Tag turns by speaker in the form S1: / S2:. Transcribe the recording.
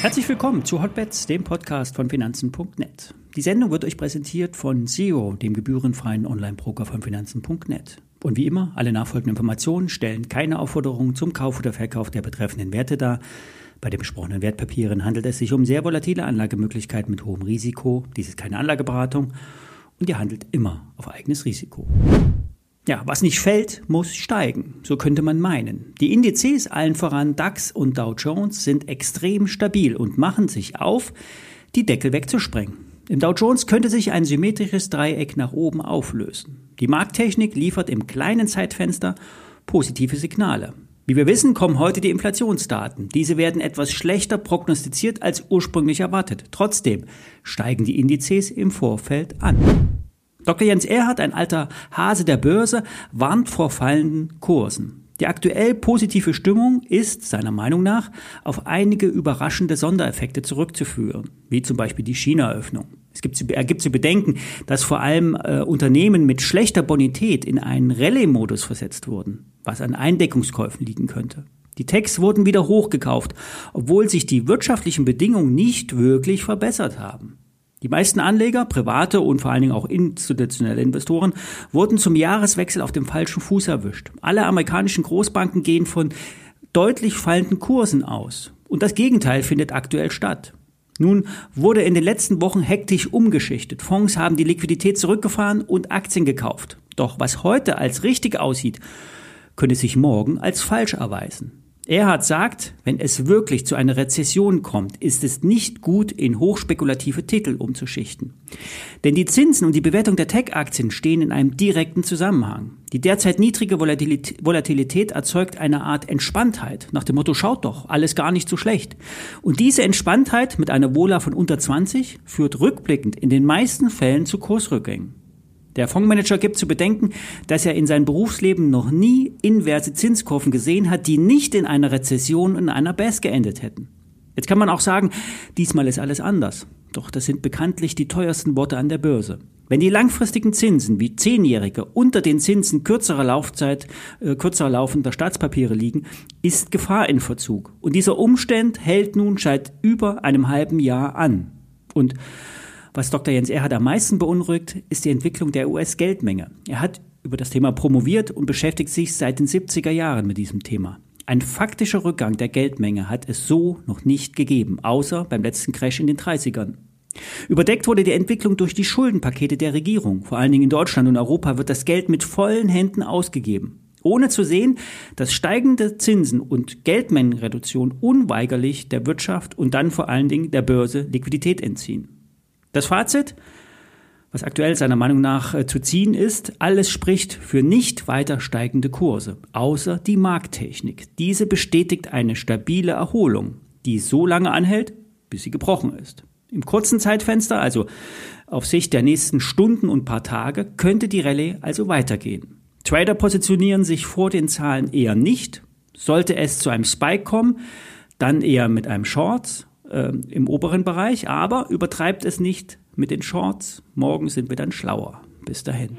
S1: Herzlich willkommen zu Hotbets, dem Podcast von Finanzen.net. Die Sendung wird euch präsentiert von Zero, dem gebührenfreien Online-Broker von Finanzen.net. Und wie immer, alle nachfolgenden Informationen stellen keine Aufforderung zum Kauf oder Verkauf der betreffenden Werte dar. Bei den besprochenen Wertpapieren handelt es sich um sehr volatile Anlagemöglichkeiten mit hohem Risiko. Dies ist keine Anlageberatung und ihr handelt immer auf eigenes Risiko. Ja, was nicht fällt, muss steigen. So könnte man meinen. Die Indizes, allen voran DAX und Dow Jones, sind extrem stabil und machen sich auf, die Deckel wegzusprengen. Im Dow Jones könnte sich ein symmetrisches Dreieck nach oben auflösen. Die Markttechnik liefert im kleinen Zeitfenster positive Signale. Wie wir wissen, kommen heute die Inflationsdaten. Diese werden etwas schlechter prognostiziert als ursprünglich erwartet. Trotzdem steigen die Indizes im Vorfeld an. Dr. Jens Erhardt, ein alter Hase der Börse, warnt vor fallenden Kursen. Die aktuell positive Stimmung ist, seiner Meinung nach, auf einige überraschende Sondereffekte zurückzuführen, wie zum Beispiel die China-Öffnung. Es gibt, er gibt zu bedenken, dass vor allem äh, Unternehmen mit schlechter Bonität in einen Rallye-Modus versetzt wurden, was an Eindeckungskäufen liegen könnte. Die Techs wurden wieder hochgekauft, obwohl sich die wirtschaftlichen Bedingungen nicht wirklich verbessert haben. Die meisten Anleger, private und vor allen Dingen auch institutionelle Investoren, wurden zum Jahreswechsel auf dem falschen Fuß erwischt. Alle amerikanischen Großbanken gehen von deutlich fallenden Kursen aus. Und das Gegenteil findet aktuell statt. Nun wurde in den letzten Wochen hektisch umgeschichtet. Fonds haben die Liquidität zurückgefahren und Aktien gekauft. Doch was heute als richtig aussieht, könnte sich morgen als falsch erweisen. Erhard sagt, wenn es wirklich zu einer Rezession kommt, ist es nicht gut, in hochspekulative Titel umzuschichten. Denn die Zinsen und die Bewertung der Tech-Aktien stehen in einem direkten Zusammenhang. Die derzeit niedrige Volatilität erzeugt eine Art Entspanntheit, nach dem Motto, schaut doch, alles gar nicht so schlecht. Und diese Entspanntheit mit einer Vola von unter 20 führt rückblickend in den meisten Fällen zu Kursrückgängen. Der Fondsmanager gibt zu bedenken, dass er in seinem Berufsleben noch nie inverse Zinskurven gesehen hat, die nicht in einer Rezession und in einer BES geendet hätten. Jetzt kann man auch sagen, diesmal ist alles anders. Doch das sind bekanntlich die teuersten Worte an der Börse. Wenn die langfristigen Zinsen wie Zehnjährige unter den Zinsen kürzerer Laufzeit, äh, kürzer laufender Staatspapiere liegen, ist Gefahr in Verzug. Und dieser Umstand hält nun seit über einem halben Jahr an. Und was Dr. Jens Erhard am meisten beunruhigt, ist die Entwicklung der US-Geldmenge. Er hat über das Thema promoviert und beschäftigt sich seit den 70er Jahren mit diesem Thema. Ein faktischer Rückgang der Geldmenge hat es so noch nicht gegeben, außer beim letzten Crash in den 30ern. Überdeckt wurde die Entwicklung durch die Schuldenpakete der Regierung. Vor allen Dingen in Deutschland und Europa wird das Geld mit vollen Händen ausgegeben, ohne zu sehen, dass steigende Zinsen und Geldmengenreduktion unweigerlich der Wirtschaft und dann vor allen Dingen der Börse Liquidität entziehen. Das Fazit, was aktuell seiner Meinung nach äh, zu ziehen ist, alles spricht für nicht weiter steigende Kurse, außer die Markttechnik. Diese bestätigt eine stabile Erholung, die so lange anhält, bis sie gebrochen ist. Im kurzen Zeitfenster, also auf Sicht der nächsten Stunden und paar Tage, könnte die Rallye also weitergehen. Trader positionieren sich vor den Zahlen eher nicht. Sollte es zu einem Spike kommen, dann eher mit einem Shorts äh, im oberen Bereich, aber übertreibt es nicht mit den Shorts. Morgen sind wir dann schlauer. Bis dahin.